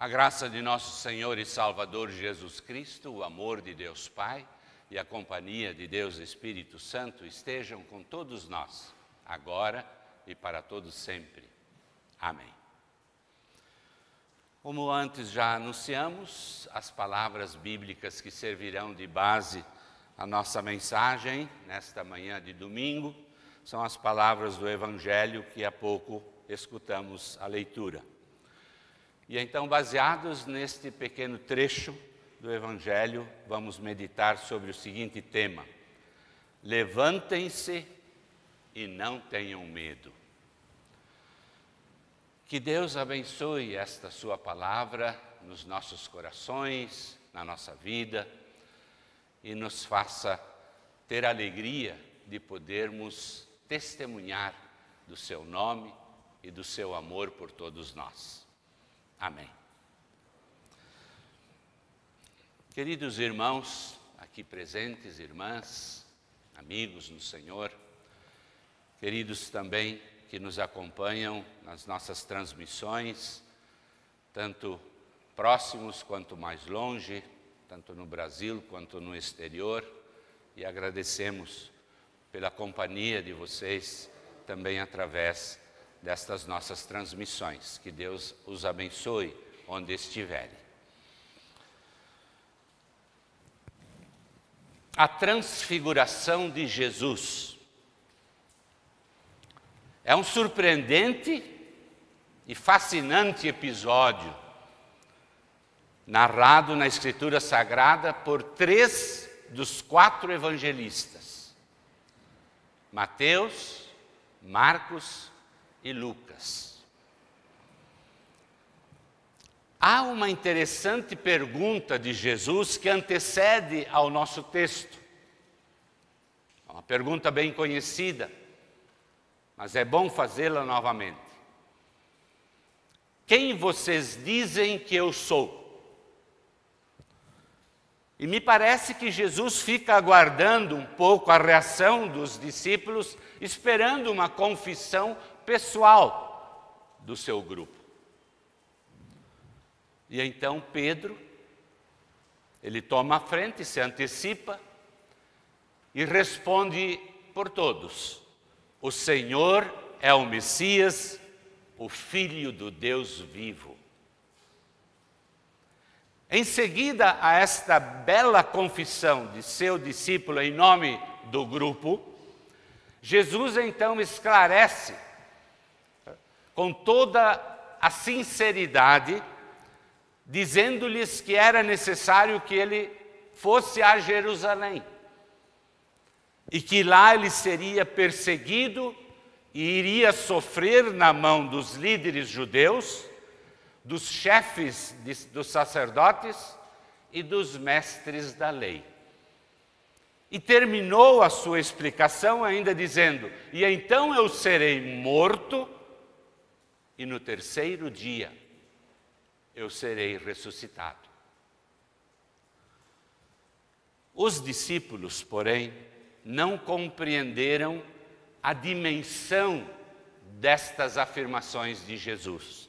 A graça de nosso Senhor e Salvador Jesus Cristo, o amor de Deus Pai e a companhia de Deus Espírito Santo estejam com todos nós, agora e para todos sempre. Amém. Como antes já anunciamos, as palavras bíblicas que servirão de base à nossa mensagem nesta manhã de domingo são as palavras do Evangelho que há pouco escutamos a leitura. E então, baseados neste pequeno trecho do Evangelho, vamos meditar sobre o seguinte tema: Levantem-se e não tenham medo. Que Deus abençoe esta Sua palavra nos nossos corações, na nossa vida e nos faça ter alegria de podermos testemunhar do Seu nome e do Seu amor por todos nós. Amém. Queridos irmãos aqui presentes, irmãs, amigos no Senhor, queridos também que nos acompanham nas nossas transmissões, tanto próximos quanto mais longe, tanto no Brasil quanto no exterior, e agradecemos pela companhia de vocês também através destas nossas transmissões. Que Deus os abençoe onde estiverem. A transfiguração de Jesus é um surpreendente e fascinante episódio narrado na Escritura Sagrada por três dos quatro evangelistas: Mateus, Marcos e Lucas. Há uma interessante pergunta de Jesus que antecede ao nosso texto. É uma pergunta bem conhecida, mas é bom fazê-la novamente. Quem vocês dizem que eu sou? E me parece que Jesus fica aguardando um pouco a reação dos discípulos, esperando uma confissão pessoal do seu grupo. E então Pedro, ele toma a frente, se antecipa e responde por todos: O Senhor é o Messias, o Filho do Deus vivo. Em seguida a esta bela confissão de seu discípulo em nome do grupo, Jesus então esclarece com toda a sinceridade, dizendo-lhes que era necessário que ele fosse a Jerusalém e que lá ele seria perseguido e iria sofrer na mão dos líderes judeus, dos chefes de, dos sacerdotes e dos mestres da lei. E terminou a sua explicação ainda dizendo: E então eu serei morto e no terceiro dia eu serei ressuscitado. Os discípulos, porém, não compreenderam a dimensão destas afirmações de Jesus.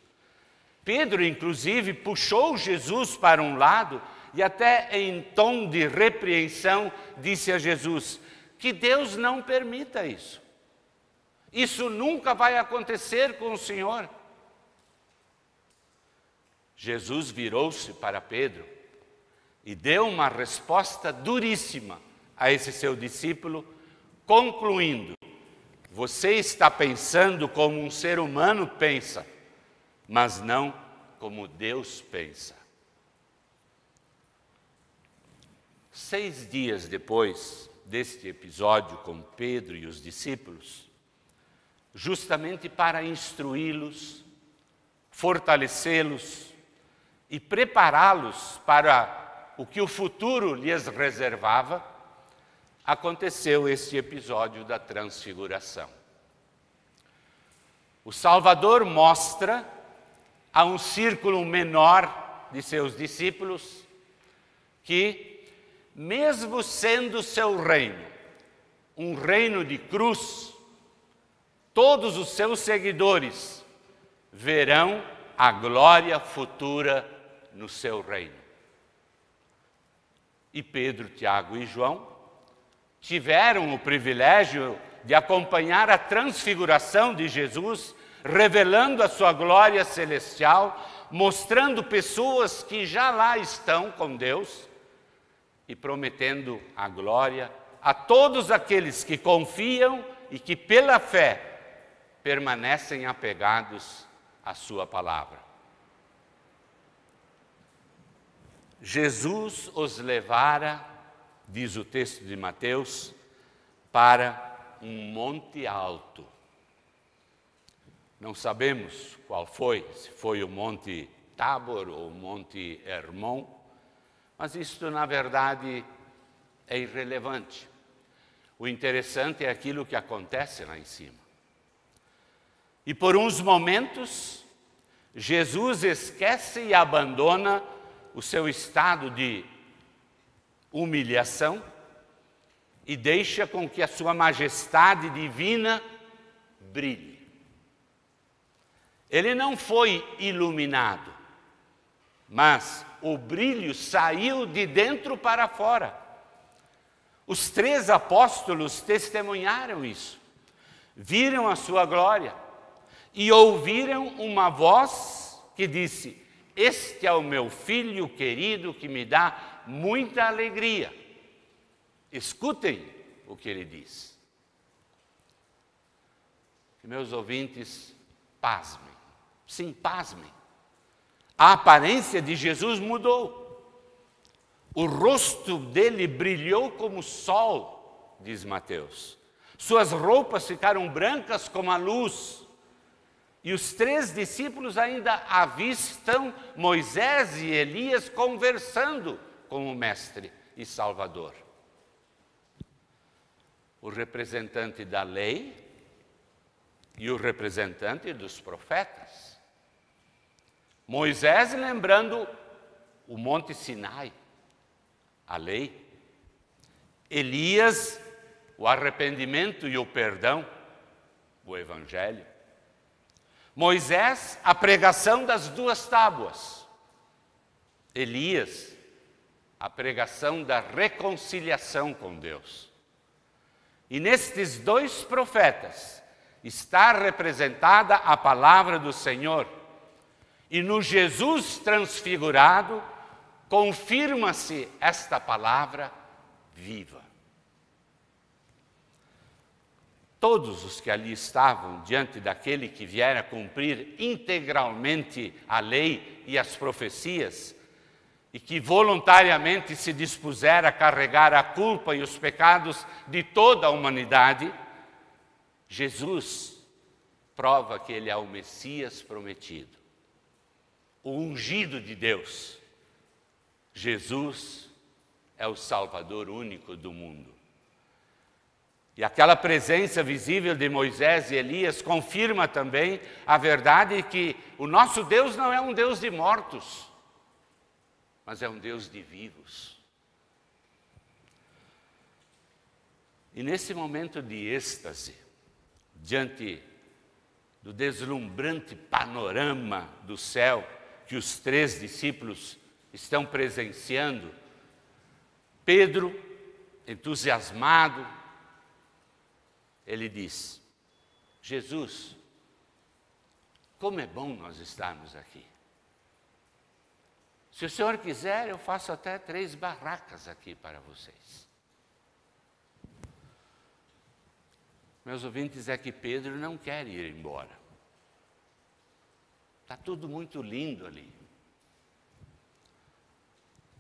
Pedro, inclusive, puxou Jesus para um lado e, até em tom de repreensão, disse a Jesus: Que Deus não permita isso. Isso nunca vai acontecer com o Senhor. Jesus virou-se para Pedro e deu uma resposta duríssima a esse seu discípulo, concluindo: Você está pensando como um ser humano pensa, mas não como Deus pensa. Seis dias depois deste episódio com Pedro e os discípulos, justamente para instruí-los, fortalecê-los, e prepará-los para o que o futuro lhes reservava, aconteceu este episódio da transfiguração. O Salvador mostra a um círculo menor de seus discípulos que, mesmo sendo seu reino um reino de cruz, todos os seus seguidores verão a glória futura no seu reino. E Pedro, Tiago e João tiveram o privilégio de acompanhar a transfiguração de Jesus, revelando a sua glória celestial, mostrando pessoas que já lá estão com Deus e prometendo a glória a todos aqueles que confiam e que, pela fé, permanecem apegados à Sua palavra. Jesus os levara, diz o texto de Mateus, para um monte alto. Não sabemos qual foi, se foi o Monte Tabor ou o Monte Hermon, mas isto, na verdade, é irrelevante. O interessante é aquilo que acontece lá em cima. E por uns momentos, Jesus esquece e abandona o seu estado de humilhação e deixa com que a sua majestade divina brilhe. Ele não foi iluminado, mas o brilho saiu de dentro para fora. Os três apóstolos testemunharam isso, viram a sua glória e ouviram uma voz que disse: Este é o meu filho querido que me dá muita alegria. Escutem o que ele diz. Que meus ouvintes pasmem, sim, pasmem. A aparência de Jesus mudou. O rosto dele brilhou como o sol, diz Mateus. Suas roupas ficaram brancas como a luz. E os três discípulos ainda avistam Moisés e Elias conversando com o Mestre e Salvador. O representante da lei e o representante dos profetas. Moisés lembrando o Monte Sinai, a lei. Elias, o arrependimento e o perdão, o Evangelho. Moisés, a pregação das duas tábuas. Elias, a pregação da reconciliação com Deus. E nestes dois profetas está representada a palavra do Senhor. E no Jesus transfigurado, confirma-se esta palavra viva. Todos os que ali estavam diante daquele que viera cumprir integralmente a lei e as profecias, e que voluntariamente se dispusera a carregar a culpa e os pecados de toda a humanidade, Jesus prova que ele é o Messias prometido, o ungido de Deus Jesus é o Salvador único do mundo. E aquela presença visível de Moisés e Elias confirma também a verdade que o nosso Deus não é um Deus de mortos, mas é um Deus de vivos. E nesse momento de êxtase, diante do deslumbrante panorama do céu que os três discípulos estão presenciando. Pedro, entusiasmado, ele diz: Jesus, como é bom nós estarmos aqui. Se o senhor quiser, eu faço até três barracas aqui para vocês. Meus ouvintes, é que Pedro não quer ir embora. Está tudo muito lindo ali.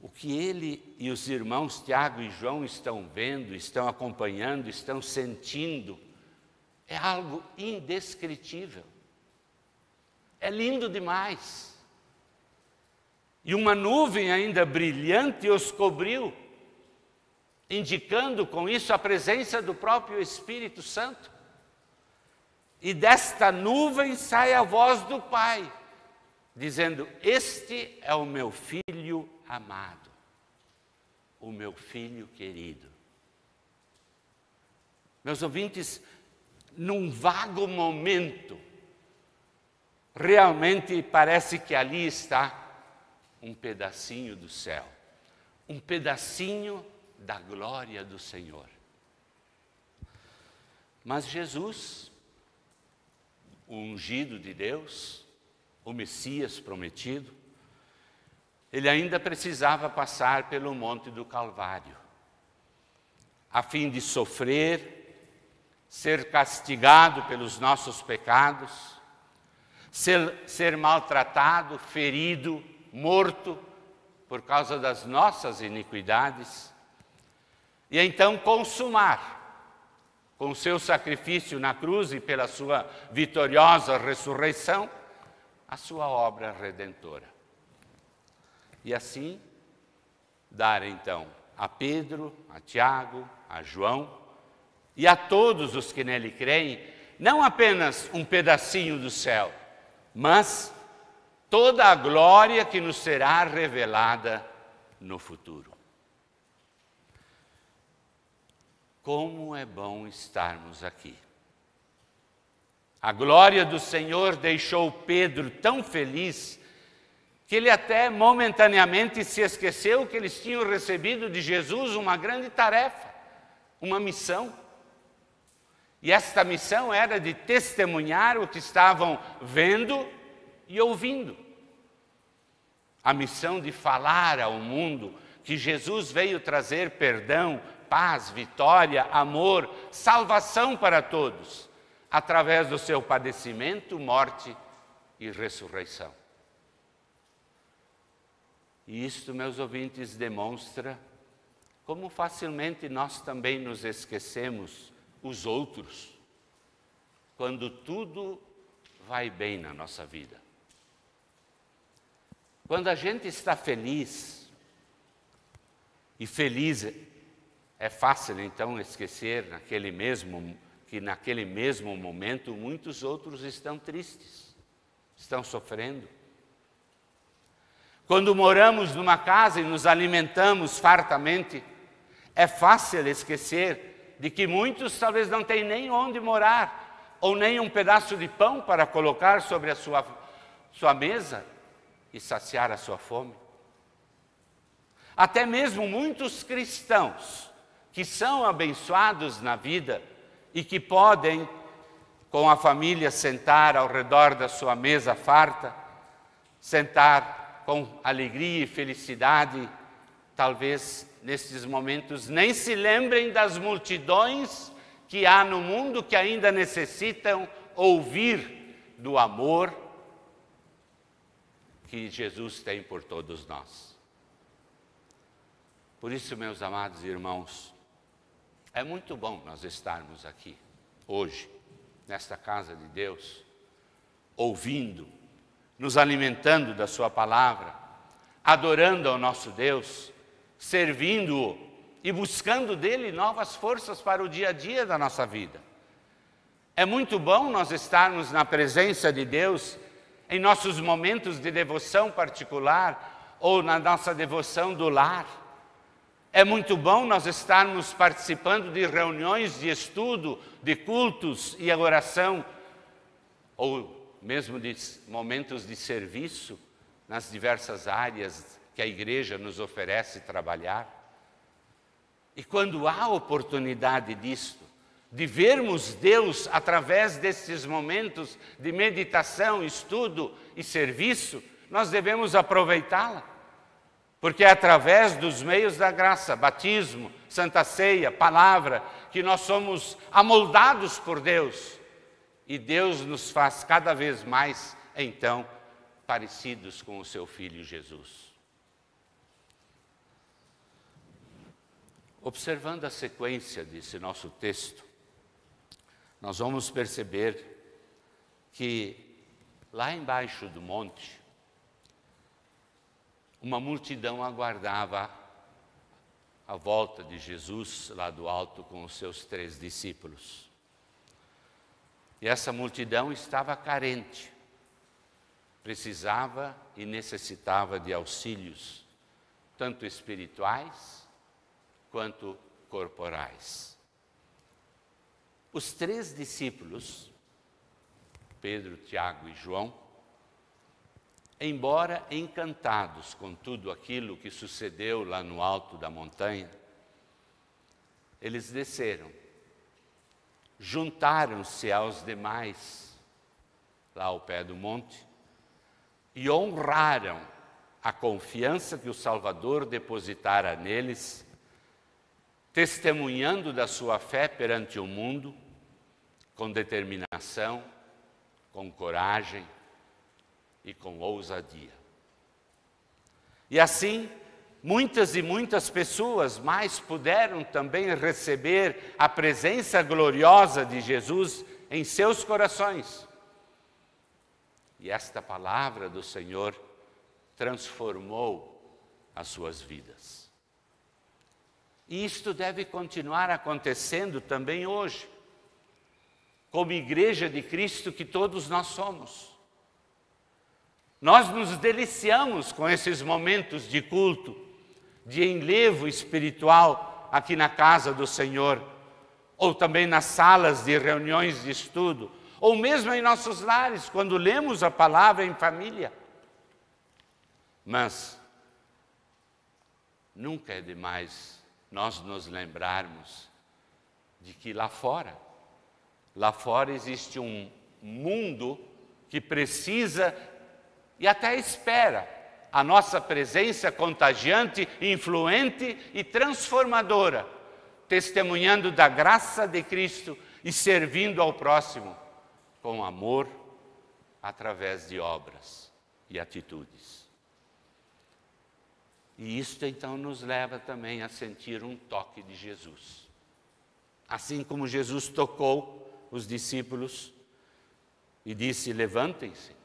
O que ele e os irmãos Tiago e João estão vendo, estão acompanhando, estão sentindo, é algo indescritível. É lindo demais. E uma nuvem ainda brilhante os cobriu, indicando com isso a presença do próprio Espírito Santo. E desta nuvem sai a voz do Pai, dizendo: Este é o meu filho amado, o meu filho querido. Meus ouvintes, num vago momento, realmente parece que ali está um pedacinho do céu, um pedacinho da glória do Senhor. Mas Jesus, o ungido de Deus, o Messias prometido, ele ainda precisava passar pelo Monte do Calvário, a fim de sofrer, ser castigado pelos nossos pecados, ser, ser maltratado, ferido, morto por causa das nossas iniquidades, e então consumar, com o seu sacrifício na cruz e pela sua vitoriosa ressurreição, a sua obra redentora. E assim, dar então a Pedro, a Tiago, a João e a todos os que nele creem, não apenas um pedacinho do céu, mas toda a glória que nos será revelada no futuro. Como é bom estarmos aqui. A glória do Senhor deixou Pedro tão feliz que ele até momentaneamente se esqueceu que eles tinham recebido de Jesus uma grande tarefa, uma missão. E esta missão era de testemunhar o que estavam vendo e ouvindo. A missão de falar ao mundo que Jesus veio trazer perdão, paz, vitória, amor, salvação para todos através do seu padecimento, morte e ressurreição. E isto, meus ouvintes, demonstra como facilmente nós também nos esquecemos os outros quando tudo vai bem na nossa vida. Quando a gente está feliz, e feliz é fácil então esquecer naquele mesmo que naquele mesmo momento muitos outros estão tristes, estão sofrendo. Quando moramos numa casa e nos alimentamos fartamente, é fácil esquecer de que muitos talvez não têm nem onde morar, ou nem um pedaço de pão para colocar sobre a sua, sua mesa e saciar a sua fome. Até mesmo muitos cristãos que são abençoados na vida, e que podem, com a família, sentar ao redor da sua mesa farta, sentar com alegria e felicidade, talvez nesses momentos nem se lembrem das multidões que há no mundo que ainda necessitam ouvir do amor que Jesus tem por todos nós. Por isso, meus amados irmãos, é muito bom nós estarmos aqui, hoje, nesta casa de Deus, ouvindo, nos alimentando da Sua palavra, adorando ao nosso Deus, servindo-o e buscando dele novas forças para o dia a dia da nossa vida. É muito bom nós estarmos na presença de Deus em nossos momentos de devoção particular ou na nossa devoção do lar é muito bom nós estarmos participando de reuniões de estudo, de cultos e oração, ou mesmo de momentos de serviço nas diversas áreas que a igreja nos oferece trabalhar. E quando há oportunidade disto, de vermos Deus através desses momentos de meditação, estudo e serviço, nós devemos aproveitá-la. Porque é através dos meios da graça, batismo, santa ceia, palavra, que nós somos amoldados por Deus. E Deus nos faz cada vez mais, então, parecidos com o seu Filho Jesus. Observando a sequência desse nosso texto, nós vamos perceber que lá embaixo do monte, uma multidão aguardava a volta de Jesus lá do alto com os seus três discípulos. E essa multidão estava carente, precisava e necessitava de auxílios, tanto espirituais quanto corporais. Os três discípulos, Pedro, Tiago e João, embora encantados com tudo aquilo que sucedeu lá no alto da montanha, eles desceram, juntaram-se aos demais lá ao pé do monte e honraram a confiança que o Salvador depositara neles, testemunhando da sua fé perante o mundo, com determinação, com coragem e com ousadia. E assim, muitas e muitas pessoas mais puderam também receber a presença gloriosa de Jesus em seus corações. E esta palavra do Senhor transformou as suas vidas. E isto deve continuar acontecendo também hoje, como igreja de Cristo que todos nós somos. Nós nos deliciamos com esses momentos de culto, de enlevo espiritual aqui na casa do Senhor, ou também nas salas de reuniões de estudo, ou mesmo em nossos lares, quando lemos a palavra em família. Mas nunca é demais nós nos lembrarmos de que lá fora, lá fora existe um mundo que precisa e até espera a nossa presença contagiante, influente e transformadora, testemunhando da graça de Cristo e servindo ao próximo com amor através de obras e atitudes. E isto então nos leva também a sentir um toque de Jesus. Assim como Jesus tocou os discípulos e disse: Levantem-se,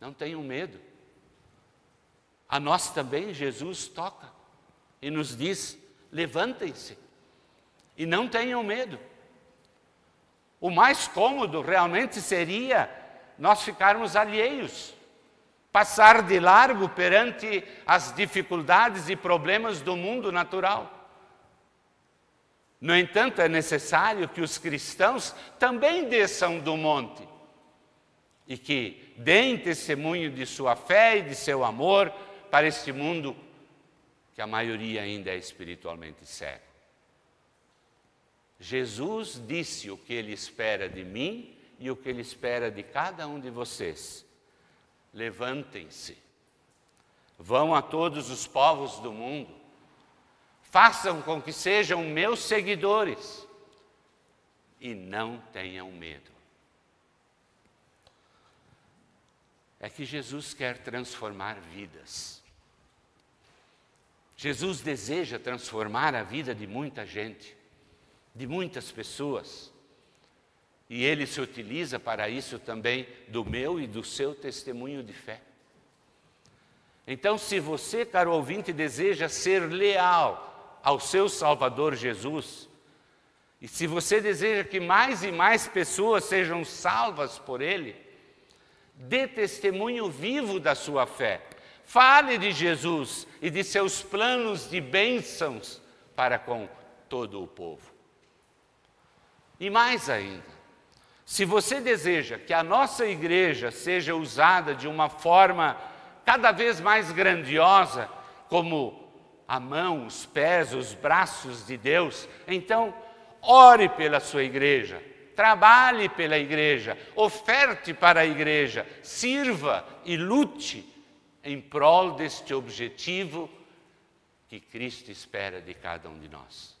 não tenham medo. A nós também Jesus toca e nos diz: Levantem-se e não tenham medo. O mais cômodo realmente seria nós ficarmos alheios passar de largo perante as dificuldades e problemas do mundo natural. No entanto, é necessário que os cristãos também desçam do monte e que deem testemunho de sua fé e de seu amor para este mundo que a maioria ainda é espiritualmente cego. Jesus disse o que ele espera de mim e o que ele espera de cada um de vocês levantem-se, vão a todos os povos do mundo, façam com que sejam meus seguidores e não tenham medo. É que Jesus quer transformar vidas. Jesus deseja transformar a vida de muita gente, de muitas pessoas. E ele se utiliza para isso também do meu e do seu testemunho de fé. Então, se você, caro ouvinte, deseja ser leal ao seu Salvador Jesus, e se você deseja que mais e mais pessoas sejam salvas por Ele, dê testemunho vivo da sua fé. Fale de Jesus e de seus planos de bênçãos para com todo o povo. E mais ainda, se você deseja que a nossa igreja seja usada de uma forma cada vez mais grandiosa, como a mão, os pés, os braços de Deus, então ore pela sua igreja, trabalhe pela igreja, oferte para a igreja, sirva e lute em prol deste objetivo que Cristo espera de cada um de nós.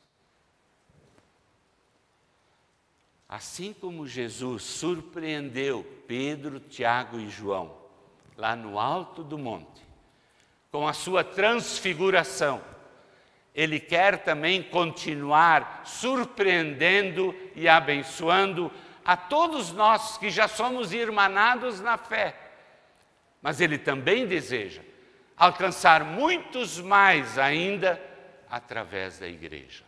Assim como Jesus surpreendeu Pedro, Tiago e João lá no alto do monte, com a sua transfiguração, ele quer também continuar surpreendendo e abençoando a todos nós que já somos irmanados na fé. Mas ele também deseja alcançar muitos mais ainda através da igreja.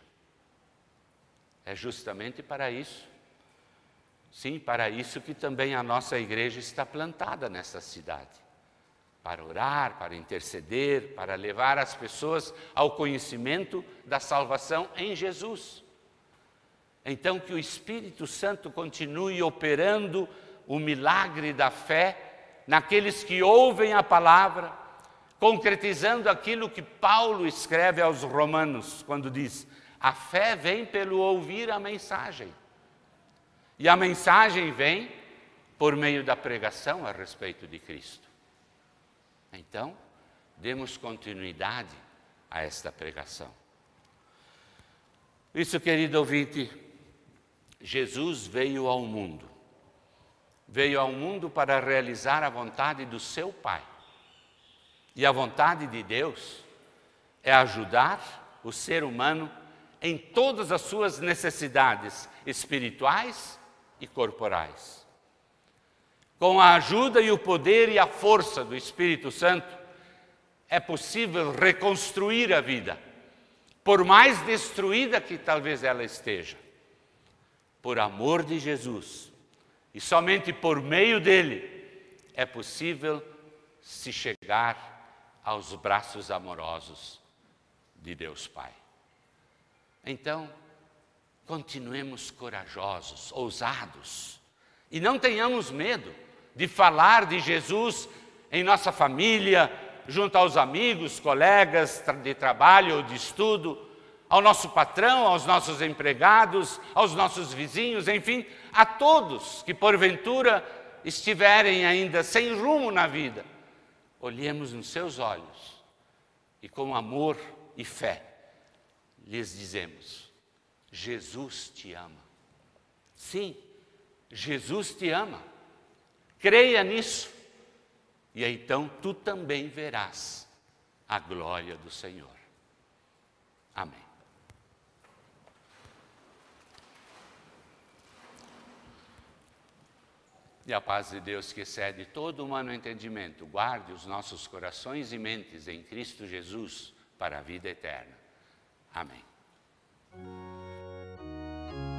É justamente para isso Sim, para isso que também a nossa igreja está plantada nessa cidade. Para orar, para interceder, para levar as pessoas ao conhecimento da salvação em Jesus. Então, que o Espírito Santo continue operando o milagre da fé naqueles que ouvem a palavra, concretizando aquilo que Paulo escreve aos Romanos, quando diz: a fé vem pelo ouvir a mensagem. E a mensagem vem por meio da pregação a respeito de Cristo. Então, demos continuidade a esta pregação. Isso, querido ouvinte, Jesus veio ao mundo. Veio ao mundo para realizar a vontade do seu Pai. E a vontade de Deus é ajudar o ser humano em todas as suas necessidades espirituais e corporais. Com a ajuda e o poder e a força do Espírito Santo, é possível reconstruir a vida, por mais destruída que talvez ela esteja. Por amor de Jesus, e somente por meio dele, é possível se chegar aos braços amorosos de Deus Pai. Então, continuemos corajosos, ousados, e não tenhamos medo de falar de Jesus em nossa família, junto aos amigos, colegas de trabalho ou de estudo, ao nosso patrão, aos nossos empregados, aos nossos vizinhos, enfim, a todos que porventura estiverem ainda sem rumo na vida. Olhemos nos seus olhos e com amor e fé lhes dizemos: Jesus te ama. Sim, Jesus te ama. Creia nisso e então tu também verás a glória do Senhor. Amém. E a paz de Deus que excede todo humano entendimento, guarde os nossos corações e mentes em Cristo Jesus para a vida eterna. Amém.